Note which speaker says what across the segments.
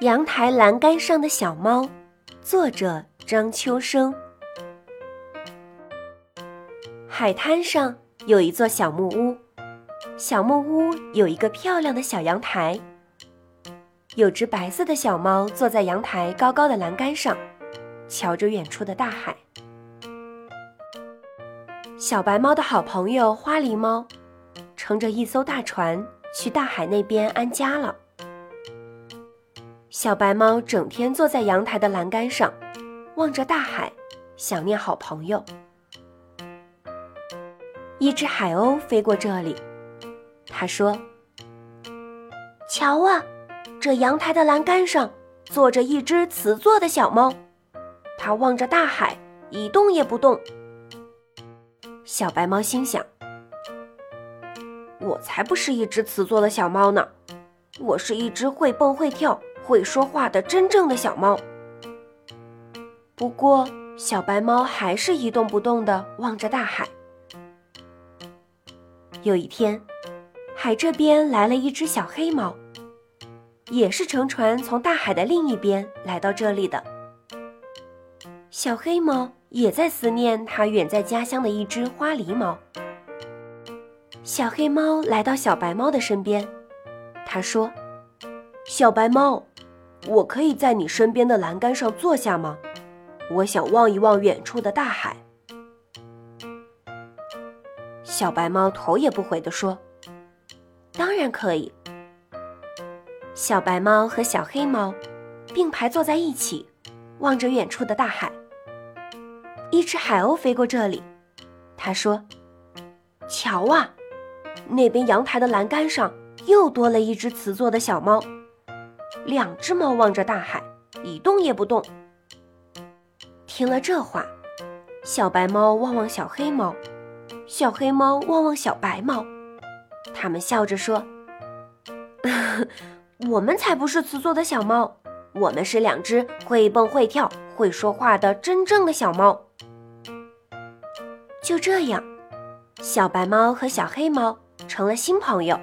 Speaker 1: 阳台栏杆上的小猫，作者张秋生。海滩上有一座小木屋，小木屋有一个漂亮的小阳台。有只白色的小猫坐在阳台高高的栏杆上，瞧着远处的大海。小白猫的好朋友花狸猫，乘着一艘大船去大海那边安家了。小白猫整天坐在阳台的栏杆上，望着大海，想念好朋友。一只海鸥飞过这里，他说：“
Speaker 2: 瞧啊，这阳台的栏杆上坐着一只瓷做的小猫，它望着大海，一动也不动。”
Speaker 1: 小白猫心想：“我才不是一只瓷做的小猫呢，我是一只会蹦会跳。”会说话的真正的小猫。不过，小白猫还是一动不动地望着大海。有一天，海这边来了一只小黑猫，也是乘船从大海的另一边来到这里的。小黑猫也在思念它远在家乡的一只花狸猫。小黑猫来到小白猫的身边，它说：“小白猫。”我可以在你身边的栏杆上坐下吗？我想望一望远处的大海。小白猫头也不回地说：“当然可以。”小白猫和小黑猫并排坐在一起，望着远处的大海。一只海鸥飞过这里，他说：“瞧啊，那边阳台的栏杆上又多了一只瓷做的小猫。”两只猫望着大海，一动也不动。听了这话，小白猫望望小黑猫，小黑猫望望小白猫，他们笑着说：“ 我们才不是瓷做的小猫，我们是两只会蹦会跳、会说话的真正的小猫。”就这样，小白猫和小黑猫成了新朋友。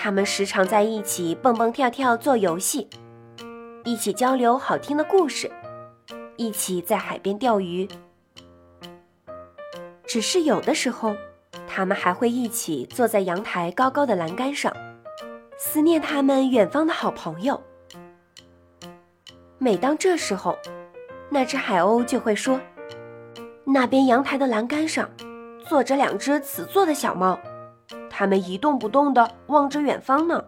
Speaker 1: 他们时常在一起蹦蹦跳跳做游戏，一起交流好听的故事，一起在海边钓鱼。只是有的时候，他们还会一起坐在阳台高高的栏杆上，思念他们远方的好朋友。每当这时候，那只海鸥就会说：“那边阳台的栏杆上，坐着两只雌做的小猫。”他们一动不动地望着远方呢。